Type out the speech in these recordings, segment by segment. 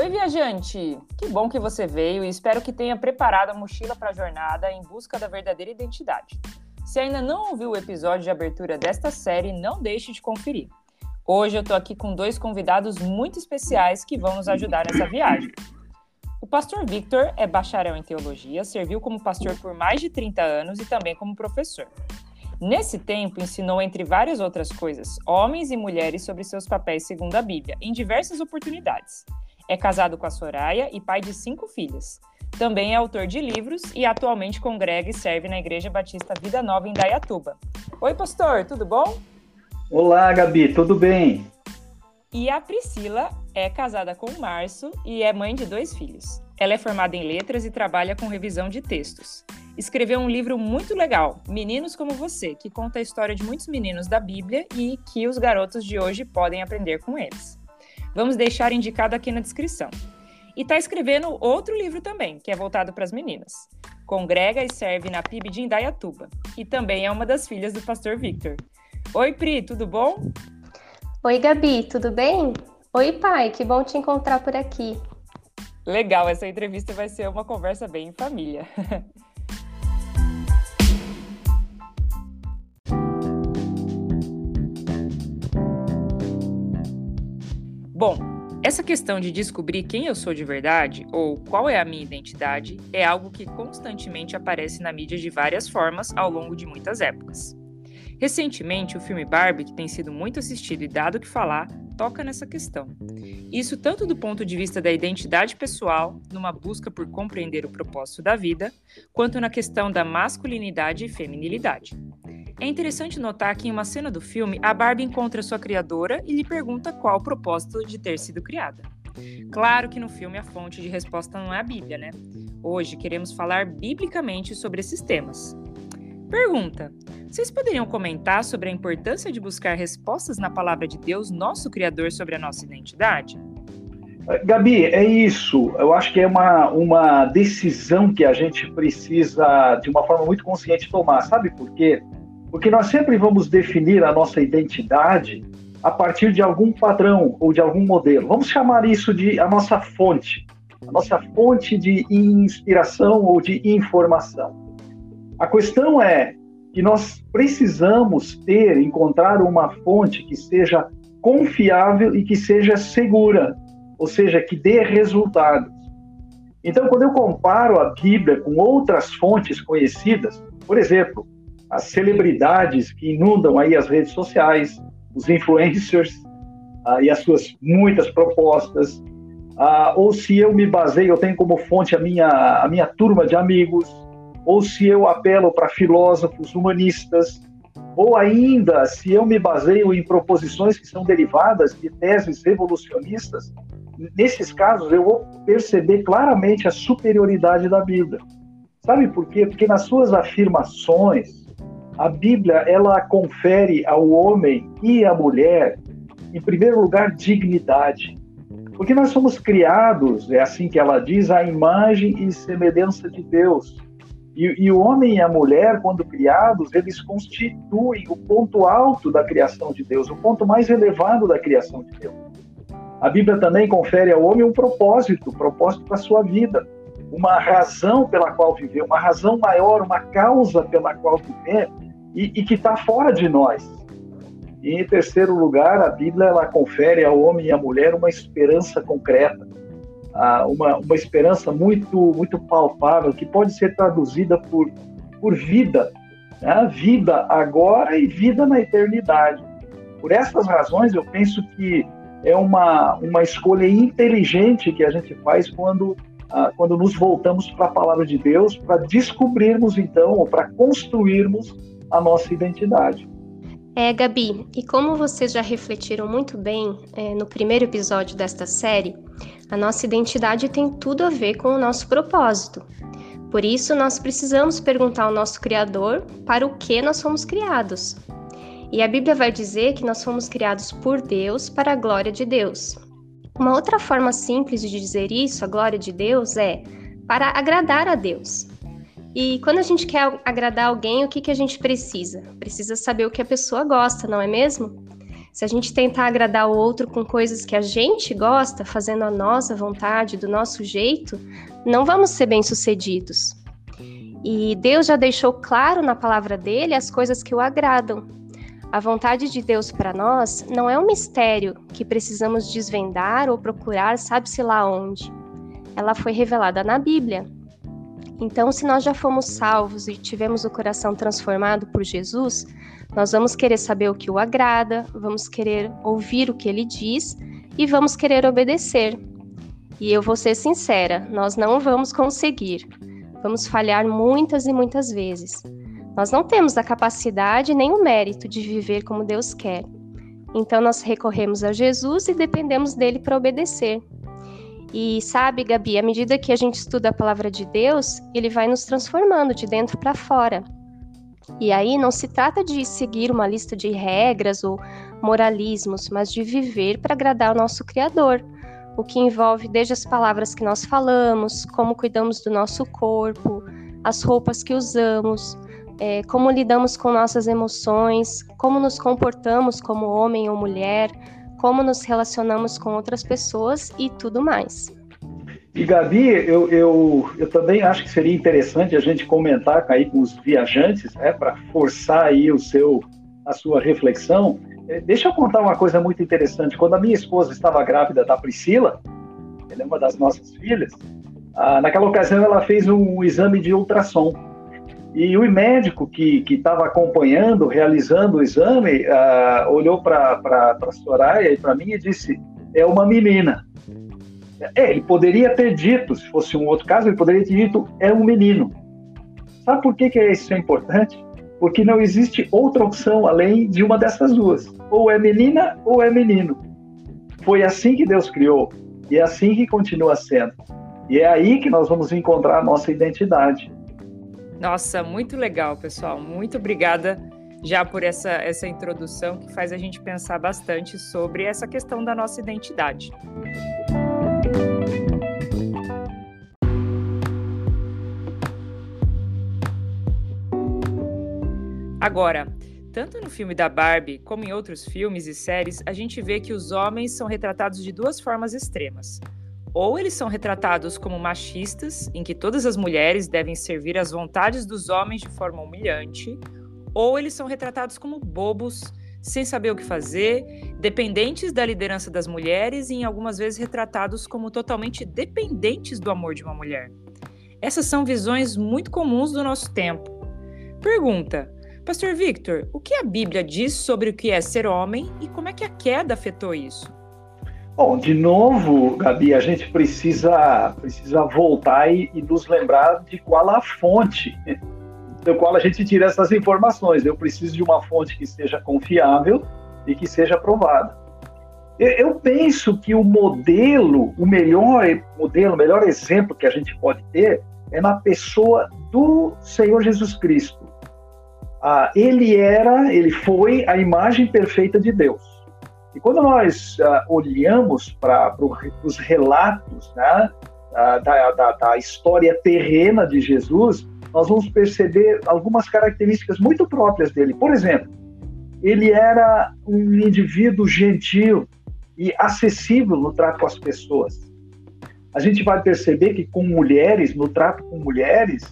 Oi, viajante! Que bom que você veio e espero que tenha preparado a mochila para a jornada em busca da verdadeira identidade. Se ainda não ouviu o episódio de abertura desta série, não deixe de conferir. Hoje eu estou aqui com dois convidados muito especiais que vão nos ajudar nessa viagem. O pastor Victor é bacharel em teologia, serviu como pastor por mais de 30 anos e também como professor. Nesse tempo, ensinou, entre várias outras coisas, homens e mulheres sobre seus papéis segundo a Bíblia, em diversas oportunidades. É casado com a Soraya e pai de cinco filhas. Também é autor de livros e atualmente congrega e serve na Igreja Batista Vida Nova em Dayatuba. Oi, pastor, tudo bom? Olá, Gabi, tudo bem? E a Priscila é casada com o Março e é mãe de dois filhos. Ela é formada em letras e trabalha com revisão de textos escreveu um livro muito legal, Meninos como Você, que conta a história de muitos meninos da Bíblia e que os garotos de hoje podem aprender com eles. Vamos deixar indicado aqui na descrição. E está escrevendo outro livro também, que é voltado para as meninas. Congrega e serve na PIB de Indaiatuba. E também é uma das filhas do pastor Victor. Oi, Pri, tudo bom? Oi, Gabi, tudo bem? Oi, pai, que bom te encontrar por aqui. Legal, essa entrevista vai ser uma conversa bem em família. Bom, essa questão de descobrir quem eu sou de verdade ou qual é a minha identidade é algo que constantemente aparece na mídia de várias formas ao longo de muitas épocas. Recentemente, o filme Barbie, que tem sido muito assistido e dado que falar, toca nessa questão. Isso tanto do ponto de vista da identidade pessoal, numa busca por compreender o propósito da vida, quanto na questão da masculinidade e feminilidade. É interessante notar que em uma cena do filme, a Barbie encontra sua criadora e lhe pergunta qual o propósito de ter sido criada. Claro que no filme a fonte de resposta não é a Bíblia, né? Hoje queremos falar biblicamente sobre esses temas. Pergunta: Vocês poderiam comentar sobre a importância de buscar respostas na palavra de Deus, nosso Criador, sobre a nossa identidade? Gabi, é isso. Eu acho que é uma, uma decisão que a gente precisa, de uma forma muito consciente, tomar. Sabe por quê? Porque nós sempre vamos definir a nossa identidade a partir de algum padrão ou de algum modelo. Vamos chamar isso de a nossa fonte, a nossa fonte de inspiração ou de informação. A questão é que nós precisamos ter, encontrar uma fonte que seja confiável e que seja segura, ou seja, que dê resultados. Então, quando eu comparo a Bíblia com outras fontes conhecidas, por exemplo, as celebridades que inundam aí as redes sociais, os influencers ah, e as suas muitas propostas, ah, ou se eu me baseio, eu tenho como fonte a minha, a minha turma de amigos, ou se eu apelo para filósofos humanistas, ou ainda se eu me baseio em proposições que são derivadas de teses revolucionistas, nesses casos eu vou perceber claramente a superioridade da Bíblia. Sabe por quê? Porque nas suas afirmações, a Bíblia ela confere ao homem e à mulher, em primeiro lugar, dignidade. Porque nós somos criados, é assim que ela diz, à imagem e semelhança de Deus. E, e, o homem e a mulher, quando criados, eles constituem o ponto alto da criação de Deus, o ponto mais elevado da criação de Deus. A Bíblia também confere ao homem um propósito, propósito para a sua vida, uma razão pela qual viver, uma razão maior, uma causa pela qual viver, e, e que está fora de nós. E em terceiro lugar, a Bíblia ela confere ao homem e à mulher uma esperança concreta, uma, uma esperança muito muito palpável que pode ser traduzida por por vida, né? vida agora e vida na eternidade. Por essas razões, eu penso que é uma, uma escolha inteligente que a gente faz quando, ah, quando nos voltamos para a palavra de Deus, para descobrirmos, então, ou para construirmos a nossa identidade. É, Gabi, e como vocês já refletiram muito bem é, no primeiro episódio desta série, a nossa identidade tem tudo a ver com o nosso propósito. Por isso, nós precisamos perguntar ao nosso Criador para o que nós fomos criados. E a Bíblia vai dizer que nós fomos criados por Deus para a glória de Deus. Uma outra forma simples de dizer isso, a glória de Deus, é para agradar a Deus. E quando a gente quer agradar alguém, o que, que a gente precisa? Precisa saber o que a pessoa gosta, não é mesmo? Se a gente tentar agradar o outro com coisas que a gente gosta, fazendo a nossa vontade, do nosso jeito, não vamos ser bem-sucedidos. E Deus já deixou claro na palavra dele as coisas que o agradam. A vontade de Deus para nós não é um mistério que precisamos desvendar ou procurar, sabe-se lá onde. Ela foi revelada na Bíblia. Então, se nós já fomos salvos e tivemos o coração transformado por Jesus, nós vamos querer saber o que o agrada, vamos querer ouvir o que ele diz e vamos querer obedecer. E eu vou ser sincera, nós não vamos conseguir. Vamos falhar muitas e muitas vezes. Nós não temos a capacidade nem o mérito de viver como Deus quer. Então nós recorremos a Jesus e dependemos dele para obedecer. E sabe, Gabi, à medida que a gente estuda a palavra de Deus, ele vai nos transformando de dentro para fora. E aí não se trata de seguir uma lista de regras ou moralismos, mas de viver para agradar o nosso Criador o que envolve desde as palavras que nós falamos, como cuidamos do nosso corpo, as roupas que usamos, é, como lidamos com nossas emoções, como nos comportamos como homem ou mulher, como nos relacionamos com outras pessoas e tudo mais. E Gabi, eu, eu, eu também acho que seria interessante a gente comentar aí com os viajantes, né, para forçar aí o seu, a sua reflexão, é, deixa eu contar uma coisa muito interessante. Quando a minha esposa estava grávida da Priscila, ela é uma das nossas filhas, ah, naquela ocasião ela fez um exame de ultrassom. E o médico que estava acompanhando, realizando o exame, ah, olhou para a Soraya e para mim e disse: é uma menina. É, ele poderia ter dito, se fosse um outro caso, ele poderia ter dito: é um menino. Sabe por que, que isso é importante? Porque não existe outra opção além de uma dessas duas ou é menina ou é menino. Foi assim que Deus criou e é assim que continua sendo. E é aí que nós vamos encontrar a nossa identidade. Nossa, muito legal, pessoal. Muito obrigada já por essa, essa introdução que faz a gente pensar bastante sobre essa questão da nossa identidade. Agora, tanto no filme da Barbie como em outros filmes e séries, a gente vê que os homens são retratados de duas formas extremas. Ou eles são retratados como machistas, em que todas as mulheres devem servir às vontades dos homens de forma humilhante, ou eles são retratados como bobos, sem saber o que fazer, dependentes da liderança das mulheres e em algumas vezes retratados como totalmente dependentes do amor de uma mulher. Essas são visões muito comuns do nosso tempo. Pergunta: Pastor Victor, o que a Bíblia diz sobre o que é ser homem e como é que a queda afetou isso? Bom, de novo, Gabi, a gente precisa, precisa voltar e, e nos lembrar de qual a fonte do qual a gente tira essas informações. Eu preciso de uma fonte que seja confiável e que seja aprovada. Eu penso que o modelo, o melhor modelo, o melhor exemplo que a gente pode ter é na pessoa do Senhor Jesus Cristo ah, ele era, ele foi a imagem perfeita de Deus. E quando nós ah, olhamos para os relatos né, da, da, da, história terrena de Jesus, nós vamos perceber algumas características muito próprias dele. Por exemplo, ele era um indivíduo gentil e acessível no trato com as pessoas. A gente vai perceber que com mulheres, no trato com mulheres,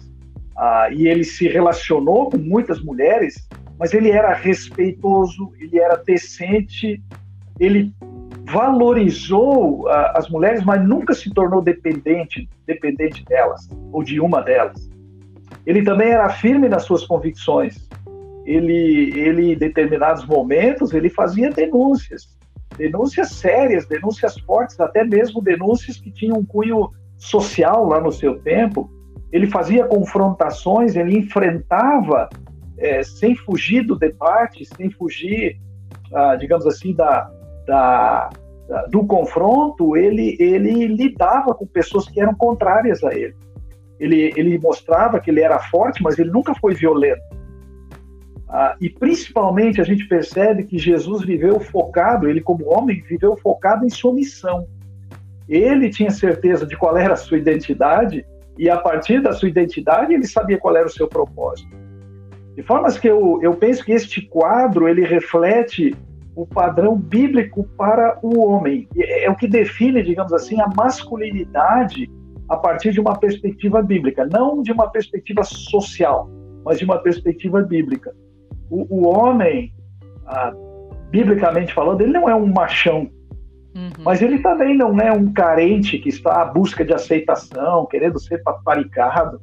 ah, e ele se relacionou com muitas mulheres, mas ele era respeitoso, ele era decente, ele valorizou ah, as mulheres, mas nunca se tornou dependente, dependente delas ou de uma delas. Ele também era firme nas suas convicções. Ele, ele, em determinados momentos, ele fazia denúncias, denúncias sérias, denúncias fortes, até mesmo denúncias que tinham um cunho social lá no seu tempo, ele fazia confrontações, ele enfrentava é, sem fugir do debate, sem fugir, ah, digamos assim, da, da, da, do confronto, ele, ele lidava com pessoas que eram contrárias a ele. ele. Ele mostrava que ele era forte, mas ele nunca foi violento. Ah, e principalmente a gente percebe que Jesus viveu focado, ele como homem viveu focado em sua missão. Ele tinha certeza de qual era a sua identidade e a partir da sua identidade ele sabia qual era o seu propósito. De formas que eu, eu penso que este quadro ele reflete o padrão bíblico para o homem. É, é o que define, digamos assim, a masculinidade a partir de uma perspectiva bíblica, não de uma perspectiva social, mas de uma perspectiva bíblica. O, o homem, ah, biblicamente falando, ele não é um machão, uhum. mas ele também não é um carente que está à busca de aceitação, querendo ser paparicado.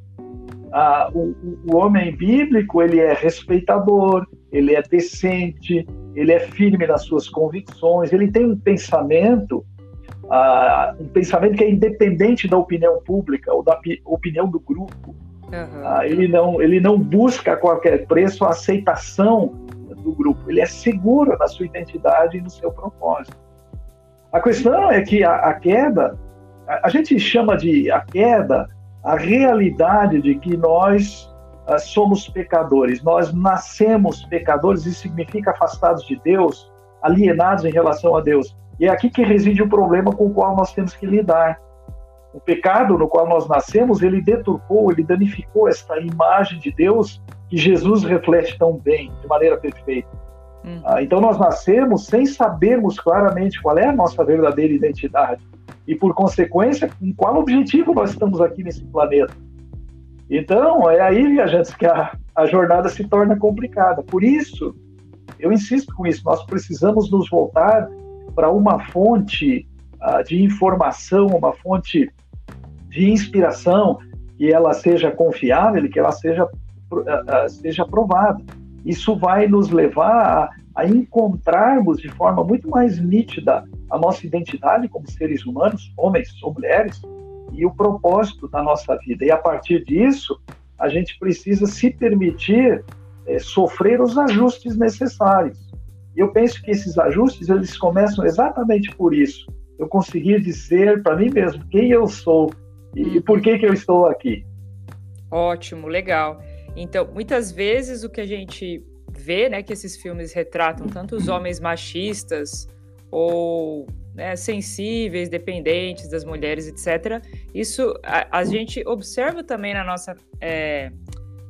Ah, o, o homem bíblico ele é respeitador, ele é decente, ele é firme nas suas convicções, ele tem um pensamento uh, um pensamento que é independente da opinião pública ou da opinião do grupo. Uhum. Uh, ele, não, ele não busca a qualquer preço a aceitação do grupo. Ele é seguro na sua identidade e no seu propósito. A questão é que a, a queda, a, a, gente chama de a queda a realidade de que nós uh, somos pecadores. Nós nascemos pecadores, isso significa afastados de Deus, alienados em relação a Deus. E é aqui que reside o problema com o qual nós temos que lidar. O pecado no qual nós nascemos, ele deturpou, ele danificou esta imagem de Deus que Jesus reflete tão bem, de maneira perfeita. Hum. Ah, então nós nascemos sem sabermos claramente qual é a nossa verdadeira identidade e, por consequência, com qual objetivo nós estamos aqui nesse planeta. Então, é aí, viajantes, que a, a jornada se torna complicada. Por isso, eu insisto com isso, nós precisamos nos voltar para uma fonte uh, de informação, uma fonte de inspiração, que ela seja confiável e que ela seja, uh, seja aprovada. Isso vai nos levar a, a encontrarmos de forma muito mais nítida a nossa identidade como seres humanos, homens ou mulheres, e o propósito da nossa vida. E a partir disso, a gente precisa se permitir é, sofrer os ajustes necessários. Eu penso que esses ajustes eles começam exatamente por isso. Eu conseguir dizer para mim mesmo quem eu sou e, por que que eu estou aqui. Ótimo, legal. Então, muitas vezes o que a gente vê, né, que esses filmes retratam tanto os homens machistas ou né, sensíveis, dependentes das mulheres, etc. Isso a, a gente observa também na nossa é,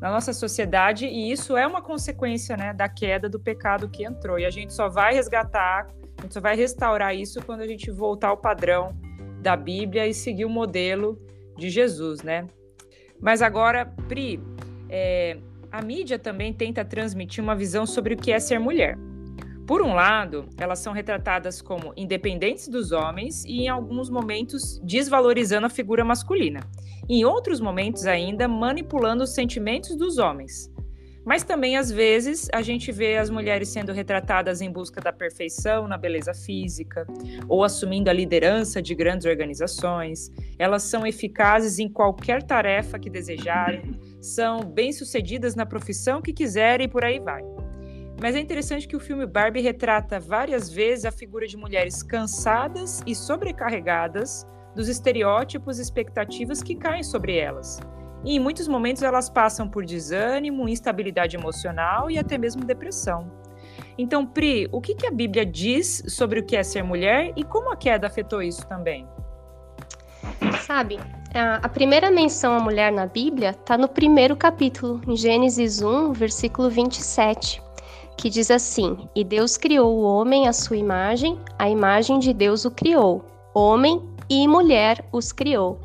na nossa sociedade e isso é uma consequência né, da queda do pecado que entrou. E a gente só vai resgatar, a gente só vai restaurar isso quando a gente voltar ao padrão da Bíblia e seguir o modelo de Jesus, né? Mas agora, Pri, é, a mídia também tenta transmitir uma visão sobre o que é ser mulher. Por um lado, elas são retratadas como independentes dos homens e, em alguns momentos, desvalorizando a figura masculina. Em outros momentos, ainda, manipulando os sentimentos dos homens. Mas também, às vezes, a gente vê as mulheres sendo retratadas em busca da perfeição na beleza física, ou assumindo a liderança de grandes organizações. Elas são eficazes em qualquer tarefa que desejarem, são bem-sucedidas na profissão que quiserem e por aí vai. Mas é interessante que o filme Barbie retrata várias vezes a figura de mulheres cansadas e sobrecarregadas dos estereótipos e expectativas que caem sobre elas. E em muitos momentos elas passam por desânimo, instabilidade emocional e até mesmo depressão. Então, Pri, o que, a Bíblia diz sobre o que é ser mulher e como a queda afetou isso também? Sabe, a primeira menção à mulher na Bíblia está no primeiro capítulo, em Gênesis 1, versículo 27 que diz assim: E Deus criou o homem à sua imagem, a imagem de Deus o criou, homem e mulher os criou.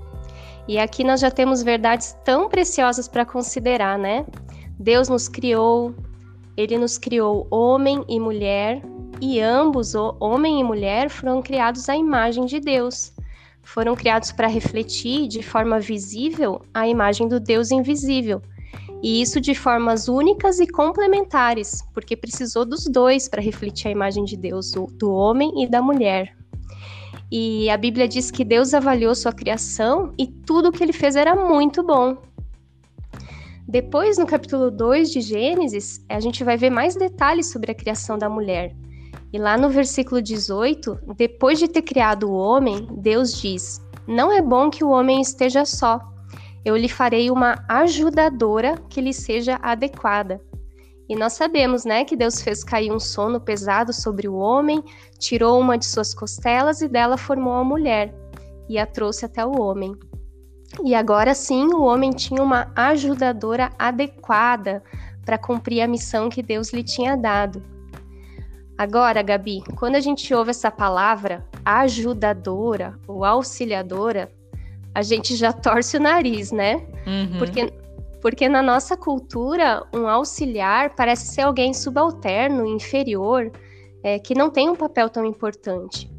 E aqui nós já temos verdades tão preciosas para considerar, né? Deus nos criou, ele nos criou homem e mulher, e ambos, homem e mulher, foram criados à imagem de Deus. Foram criados para refletir de forma visível a imagem do Deus invisível, e isso de formas únicas e complementares, porque precisou dos dois para refletir a imagem de Deus, do homem e da mulher. E a Bíblia diz que Deus avaliou sua criação e tudo o que ele fez era muito bom. Depois, no capítulo 2 de Gênesis, a gente vai ver mais detalhes sobre a criação da mulher. E lá no versículo 18, depois de ter criado o homem, Deus diz: Não é bom que o homem esteja só eu lhe farei uma ajudadora que lhe seja adequada. E nós sabemos, né, que Deus fez cair um sono pesado sobre o homem, tirou uma de suas costelas e dela formou a mulher e a trouxe até o homem. E agora sim, o homem tinha uma ajudadora adequada para cumprir a missão que Deus lhe tinha dado. Agora, Gabi, quando a gente ouve essa palavra ajudadora ou auxiliadora, a gente já torce o nariz, né? Uhum. Porque, porque na nossa cultura, um auxiliar parece ser alguém subalterno, inferior, é, que não tem um papel tão importante.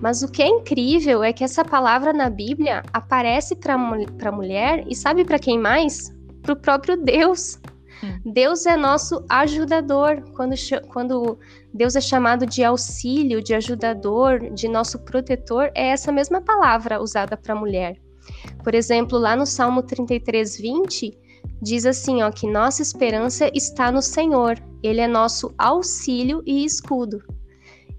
Mas o que é incrível é que essa palavra na Bíblia aparece para a mulher e sabe para quem mais? Para o próprio Deus. Hum. Deus é nosso ajudador. Quando, quando Deus é chamado de auxílio, de ajudador, de nosso protetor, é essa mesma palavra usada para a mulher. Por exemplo, lá no Salmo 33, 20, diz assim: ó, que nossa esperança está no Senhor, Ele é nosso auxílio e escudo.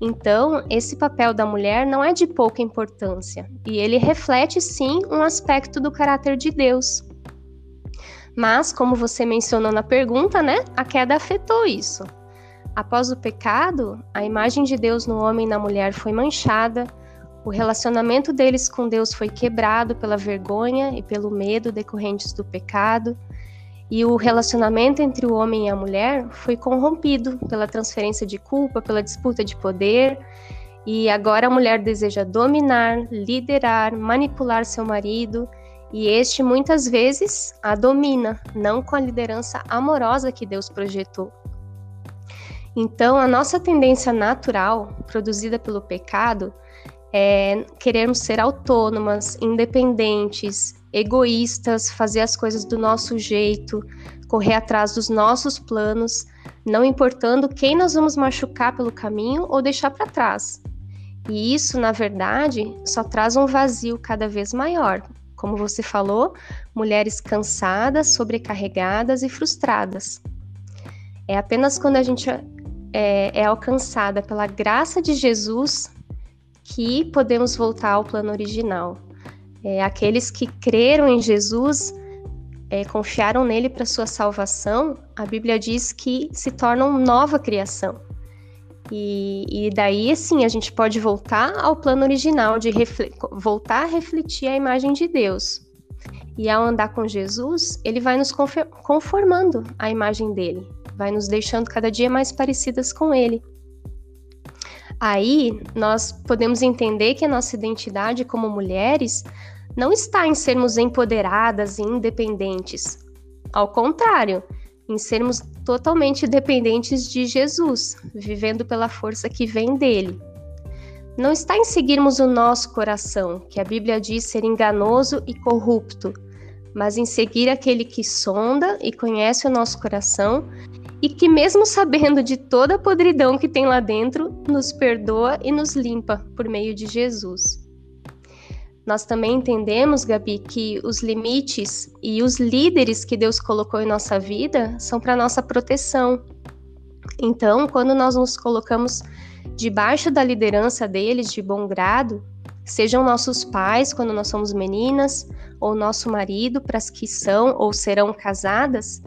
Então, esse papel da mulher não é de pouca importância, e ele reflete sim um aspecto do caráter de Deus. Mas, como você mencionou na pergunta, né, a queda afetou isso. Após o pecado, a imagem de Deus no homem e na mulher foi manchada, o relacionamento deles com Deus foi quebrado pela vergonha e pelo medo decorrentes do pecado, e o relacionamento entre o homem e a mulher foi corrompido pela transferência de culpa, pela disputa de poder, e agora a mulher deseja dominar, liderar, manipular seu marido, e este muitas vezes a domina, não com a liderança amorosa que Deus projetou. Então, a nossa tendência natural, produzida pelo pecado, é, queremos ser autônomas, independentes, egoístas, fazer as coisas do nosso jeito, correr atrás dos nossos planos, não importando quem nós vamos machucar pelo caminho ou deixar para trás. E isso, na verdade, só traz um vazio cada vez maior. Como você falou, mulheres cansadas, sobrecarregadas e frustradas. É apenas quando a gente é, é alcançada pela graça de Jesus que podemos voltar ao plano original. É, aqueles que creram em Jesus, é, confiaram nele para sua salvação, a Bíblia diz que se tornam nova criação. E, e daí, assim, a gente pode voltar ao plano original, de voltar a refletir a imagem de Deus. E ao andar com Jesus, ele vai nos conformando à imagem dele, vai nos deixando cada dia mais parecidas com ele. Aí nós podemos entender que a nossa identidade como mulheres não está em sermos empoderadas e independentes. Ao contrário, em sermos totalmente dependentes de Jesus, vivendo pela força que vem dele. Não está em seguirmos o nosso coração, que a Bíblia diz ser enganoso e corrupto, mas em seguir aquele que sonda e conhece o nosso coração e que, mesmo sabendo de toda a podridão que tem lá dentro, nos perdoa e nos limpa por meio de Jesus. Nós também entendemos, Gabi, que os limites e os líderes que Deus colocou em nossa vida são para nossa proteção. Então, quando nós nos colocamos debaixo da liderança deles de bom grado, sejam nossos pais quando nós somos meninas, ou nosso marido para as que são ou serão casadas,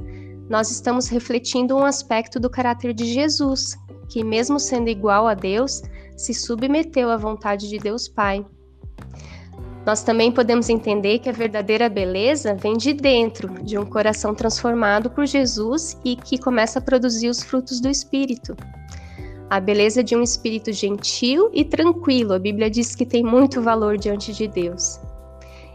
nós estamos refletindo um aspecto do caráter de Jesus, que, mesmo sendo igual a Deus, se submeteu à vontade de Deus Pai. Nós também podemos entender que a verdadeira beleza vem de dentro, de um coração transformado por Jesus e que começa a produzir os frutos do Espírito. A beleza de um espírito gentil e tranquilo, a Bíblia diz que tem muito valor diante de Deus.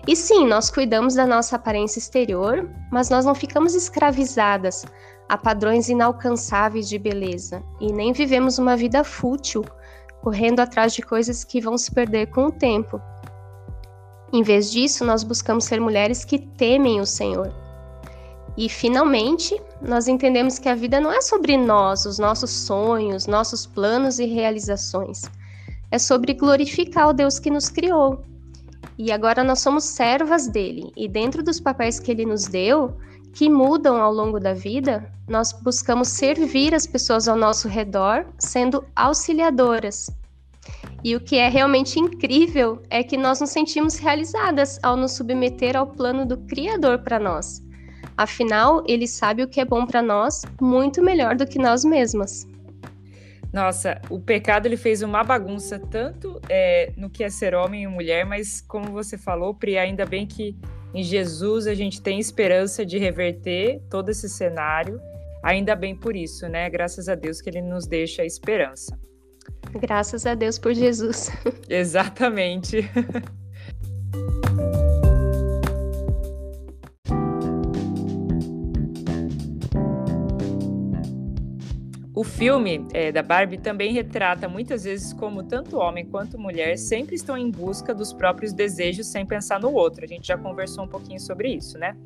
E sim, nós cuidamos da nossa aparência exterior, mas nós não ficamos escravizadas a padrões inalcançáveis de beleza e nem vivemos uma vida fútil, correndo atrás de coisas que vão se perder com o tempo. Em vez disso, nós buscamos ser mulheres que temem o Senhor. E finalmente, nós entendemos que a vida não é sobre nós, os nossos sonhos, nossos planos e realizações. É sobre glorificar o Deus que nos criou e agora nós somos servas dele. E dentro dos papéis que ele nos deu, que mudam ao longo da vida, nós buscamos servir as pessoas ao nosso redor, sendo auxiliadoras. E o que é realmente incrível é que nós nos sentimos realizadas ao nos submeter ao plano do Criador para nós. Afinal, ele sabe o que é bom para nós muito melhor do que nós mesmas. Nossa, o pecado ele fez uma bagunça tanto é, no que é ser homem e mulher, mas como você falou, Pri, ainda bem que em Jesus a gente tem esperança de reverter todo esse cenário. Ainda bem por isso, né? Graças a Deus que ele nos deixa a esperança. Graças a Deus por Jesus. Exatamente. O filme é, da Barbie também retrata muitas vezes como tanto homem quanto mulher sempre estão em busca dos próprios desejos sem pensar no outro. A gente já conversou um pouquinho sobre isso, né?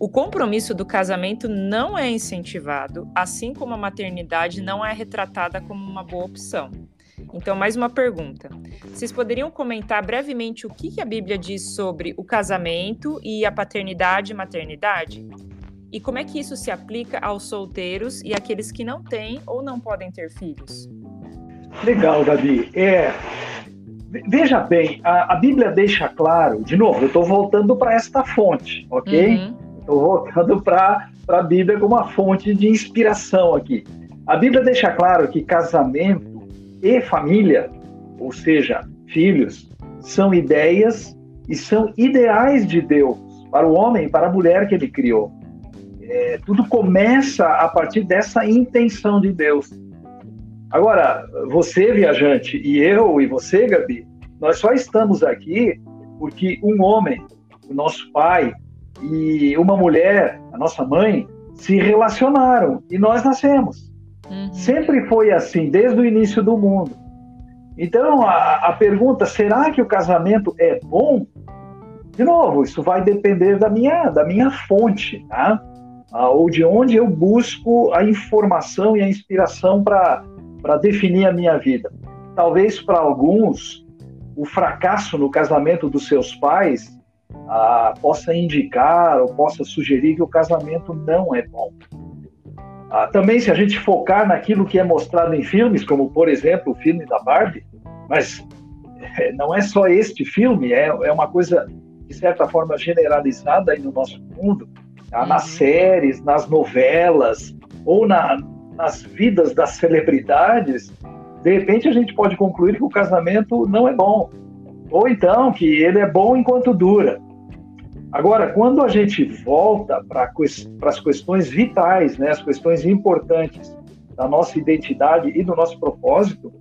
O compromisso do casamento não é incentivado, assim como a maternidade não é retratada como uma boa opção. Então, mais uma pergunta. Vocês poderiam comentar brevemente o que a Bíblia diz sobre o casamento e a paternidade e maternidade? E como é que isso se aplica aos solteiros e aqueles que não têm ou não podem ter filhos? Legal, Gabi. É, veja bem, a, a Bíblia deixa claro, de novo, eu estou voltando para esta fonte, ok? Estou uhum. voltando para a Bíblia como uma fonte de inspiração aqui. A Bíblia deixa claro que casamento e família, ou seja, filhos, são ideias e são ideais de Deus para o homem e para a mulher que ele criou. É, tudo começa a partir dessa intenção de Deus. Agora, você, viajante, e eu e você, Gabi, nós só estamos aqui porque um homem, o nosso pai, e uma mulher, a nossa mãe, se relacionaram e nós nascemos. Uhum. Sempre foi assim, desde o início do mundo. Então, a, a pergunta, será que o casamento é bom? De novo, isso vai depender da minha, da minha fonte, tá? Ou de onde eu busco a informação e a inspiração para definir a minha vida. Talvez para alguns, o fracasso no casamento dos seus pais ah, possa indicar ou possa sugerir que o casamento não é bom. Ah, também, se a gente focar naquilo que é mostrado em filmes, como por exemplo o filme da Barbie, mas é, não é só este filme, é, é uma coisa de certa forma generalizada aí no nosso mundo tá? nas séries, nas novelas ou na, nas vidas das celebridades, de repente a gente pode concluir que o casamento não é bom. Ou então que ele é bom enquanto dura. Agora, quando a gente volta para as questões vitais, né, as questões importantes da nossa identidade e do nosso propósito,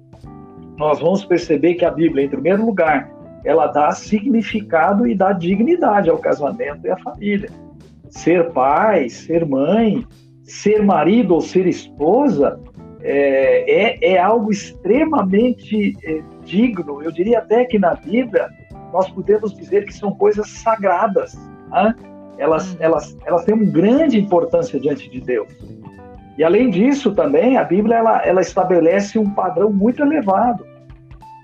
nós vamos perceber que a Bíblia, em primeiro lugar, ela dá significado e dá dignidade ao casamento e à família ser pai, ser mãe, ser marido ou ser esposa é, é, é algo extremamente é, digno. Eu diria até que na Bíblia nós podemos dizer que são coisas sagradas. Né? Elas, uhum. elas, elas têm uma grande importância diante de Deus. E além disso também a Bíblia ela, ela estabelece um padrão muito elevado,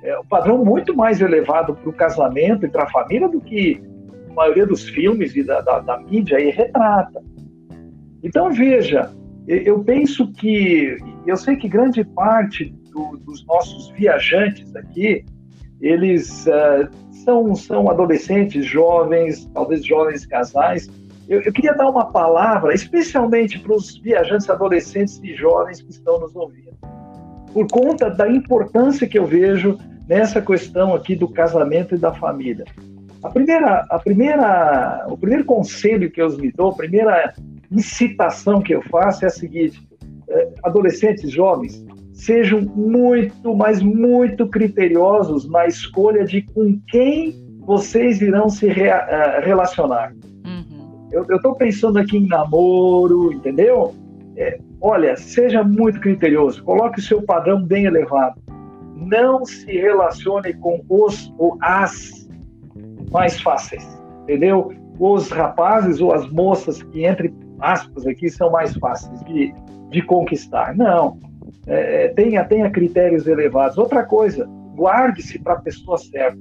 é, um padrão muito mais elevado para o casamento e para a família do que a maioria dos filmes e da, da, da mídia aí retrata. Então, veja, eu penso que, eu sei que grande parte do, dos nossos viajantes aqui, eles uh, são, são adolescentes, jovens, talvez jovens casais. Eu, eu queria dar uma palavra, especialmente para os viajantes adolescentes e jovens que estão nos ouvindo, por conta da importância que eu vejo nessa questão aqui do casamento e da família. A primeira, a primeira, o primeiro conselho que eu me dou, a primeira incitação que eu faço é a seguinte: é, adolescentes, jovens, sejam muito, mas muito criteriosos na escolha de com quem vocês irão se re, uh, relacionar. Uhum. Eu estou pensando aqui em namoro, entendeu? É, olha, seja muito criterioso, coloque o seu padrão bem elevado. Não se relacione com os ou as mais fáceis, entendeu? Os rapazes ou as moças que, entre aspas, aqui são mais fáceis de, de conquistar. Não. É, é tenha, tenha critérios elevados. Outra coisa, guarde-se para a pessoa certa.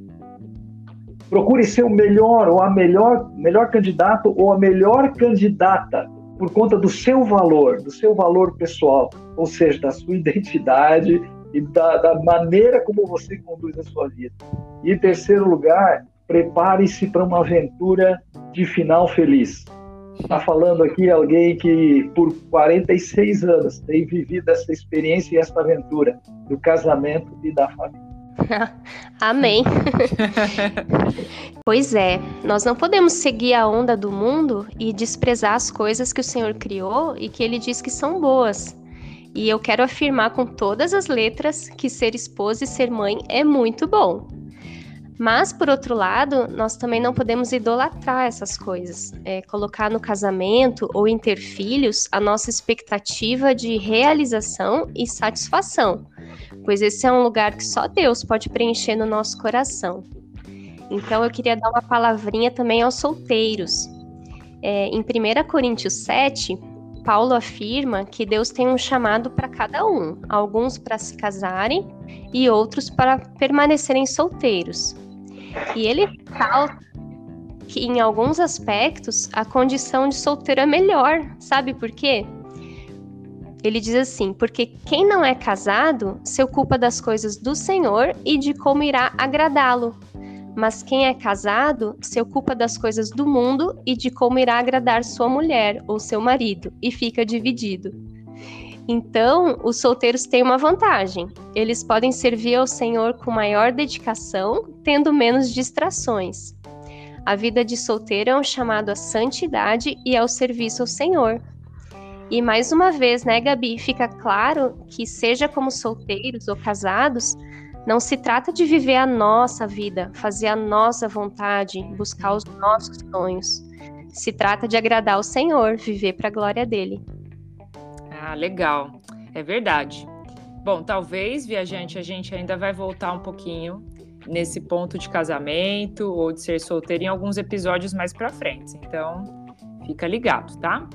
Procure ser o melhor ou a melhor, melhor candidato ou a melhor candidata por conta do seu valor, do seu valor pessoal, ou seja, da sua identidade e da, da maneira como você conduz a sua vida. E em terceiro lugar, prepare-se para uma aventura de final feliz. Está falando aqui alguém que por 46 anos tem vivido essa experiência e essa aventura do casamento e da família. Amém. pois é, nós não podemos seguir a onda do mundo e desprezar as coisas que o Senhor criou e que ele diz que são boas. E eu quero afirmar com todas as letras que ser esposa e ser mãe é muito bom. Mas, por outro lado, nós também não podemos idolatrar essas coisas, é, colocar no casamento ou em ter filhos a nossa expectativa de realização e satisfação, pois esse é um lugar que só Deus pode preencher no nosso coração. Então, eu queria dar uma palavrinha também aos solteiros. É, em 1 Coríntios 7, Paulo afirma que Deus tem um chamado para cada um, alguns para se casarem e outros para permanecerem solteiros. E ele fala que em alguns aspectos a condição de solteiro é melhor, sabe por quê? Ele diz assim: porque quem não é casado se ocupa das coisas do Senhor e de como irá agradá-lo. Mas quem é casado se ocupa das coisas do mundo e de como irá agradar sua mulher ou seu marido, e fica dividido. Então, os solteiros têm uma vantagem. Eles podem servir ao Senhor com maior dedicação, tendo menos distrações. A vida de solteiro é um chamado à santidade e ao serviço ao Senhor. E mais uma vez, né, Gabi, fica claro que, seja como solteiros ou casados, não se trata de viver a nossa vida, fazer a nossa vontade, buscar os nossos sonhos. Se trata de agradar ao Senhor, viver para a glória dele. Ah, legal. É verdade. Bom, talvez, viajante, a gente ainda vai voltar um pouquinho nesse ponto de casamento ou de ser solteiro em alguns episódios mais para frente. Então, fica ligado, tá?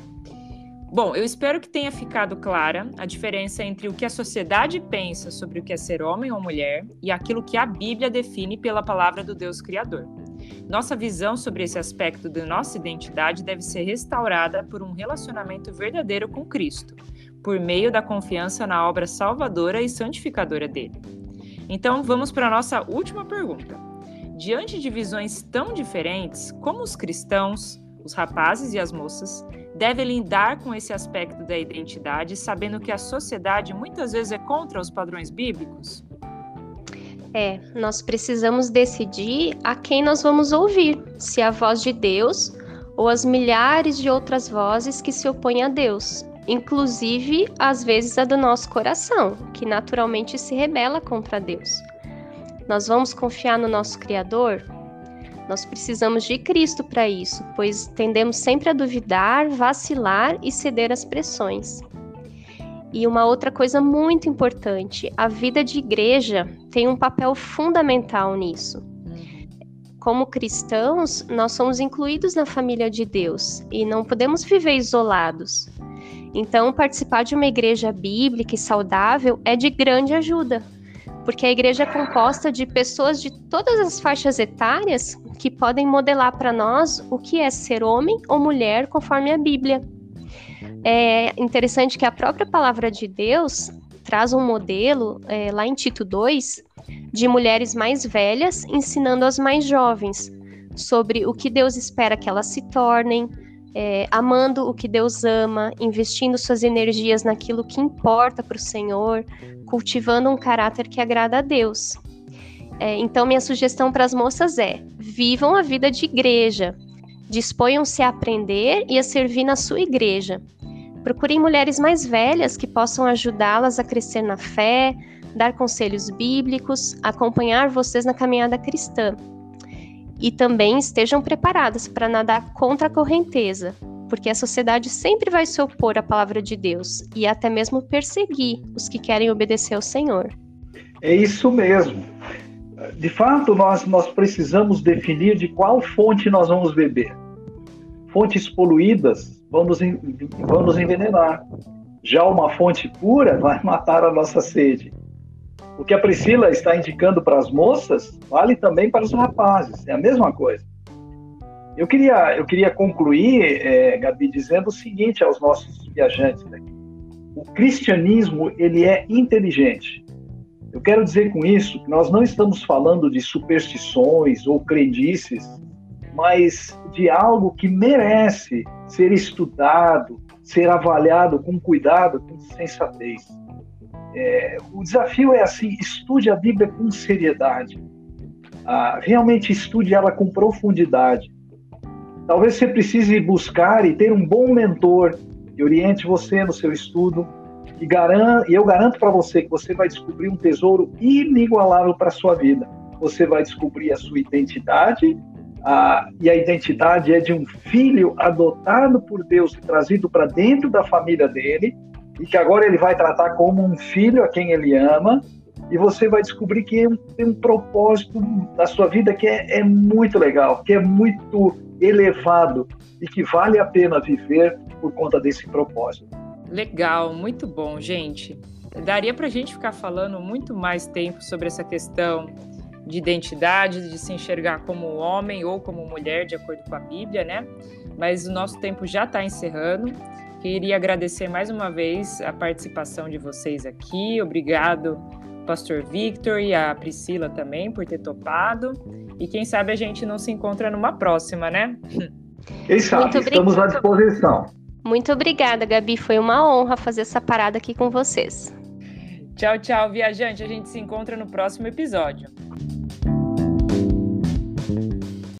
Bom, eu espero que tenha ficado clara a diferença entre o que a sociedade pensa sobre o que é ser homem ou mulher e aquilo que a Bíblia define pela palavra do Deus Criador. Nossa visão sobre esse aspecto da nossa identidade deve ser restaurada por um relacionamento verdadeiro com Cristo, por meio da confiança na obra salvadora e santificadora dele. Então, vamos para a nossa última pergunta. Diante de visões tão diferentes, como os cristãos, os rapazes e as moças, devem lidar com esse aspecto da identidade, sabendo que a sociedade muitas vezes é contra os padrões bíblicos? É, nós precisamos decidir a quem nós vamos ouvir, se a voz de Deus ou as milhares de outras vozes que se opõem a Deus inclusive às vezes a do nosso coração, que naturalmente se rebela contra Deus. Nós vamos confiar no nosso Criador? Nós precisamos de Cristo para isso, pois tendemos sempre a duvidar, vacilar e ceder às pressões. E uma outra coisa muito importante: a vida de igreja tem um papel fundamental nisso. Como cristãos, nós somos incluídos na família de Deus e não podemos viver isolados. Então, participar de uma igreja bíblica e saudável é de grande ajuda, porque a igreja é composta de pessoas de todas as faixas etárias que podem modelar para nós o que é ser homem ou mulher conforme a Bíblia. É interessante que a própria palavra de Deus traz um modelo, é, lá em Tito 2, de mulheres mais velhas ensinando as mais jovens sobre o que Deus espera que elas se tornem, é, amando o que Deus ama, investindo suas energias naquilo que importa para o Senhor, cultivando um caráter que agrada a Deus. É, então, minha sugestão para as moças é: vivam a vida de igreja, disponham-se a aprender e a servir na sua igreja. Procurem mulheres mais velhas que possam ajudá-las a crescer na fé, dar conselhos bíblicos, acompanhar vocês na caminhada cristã e também estejam preparadas para nadar contra a correnteza, porque a sociedade sempre vai se opor à palavra de Deus e até mesmo perseguir os que querem obedecer ao Senhor. É isso mesmo. De fato, nós, nós precisamos definir de qual fonte nós vamos beber. Fontes poluídas vão nos, vão nos envenenar. Já uma fonte pura vai matar a nossa sede. O que a Priscila está indicando para as moças vale também para os rapazes, é a mesma coisa. Eu queria, eu queria concluir, é, Gabi, dizendo o seguinte aos nossos viajantes aqui. O cristianismo, ele é inteligente. Eu quero dizer com isso que nós não estamos falando de superstições ou crendices, mas de algo que merece ser estudado, ser avaliado com cuidado, com sensatez. É, o desafio é assim: estude a Bíblia com seriedade. Ah, realmente estude ela com profundidade. Talvez você precise buscar e ter um bom mentor que oriente você no seu estudo, E, garan e eu garanto para você que você vai descobrir um tesouro inigualável para a sua vida. Você vai descobrir a sua identidade, a, e a identidade é de um filho adotado por Deus e trazido para dentro da família dele, e que agora ele vai tratar como um filho a quem ele ama, e você vai descobrir que tem um propósito na sua vida que é, é muito legal, que é muito elevado e que vale a pena viver por conta desse propósito. Legal, muito bom, gente. Daria para a gente ficar falando muito mais tempo sobre essa questão de identidade, de se enxergar como homem ou como mulher, de acordo com a Bíblia, né? Mas o nosso tempo já está encerrando. Queria agradecer mais uma vez a participação de vocês aqui. Obrigado, Pastor Victor e a Priscila também por ter topado. E quem sabe a gente não se encontra numa próxima, né? Quem sabe, estamos à disposição. Muito obrigada, Gabi. Foi uma honra fazer essa parada aqui com vocês. Tchau, tchau, viajante. A gente se encontra no próximo episódio.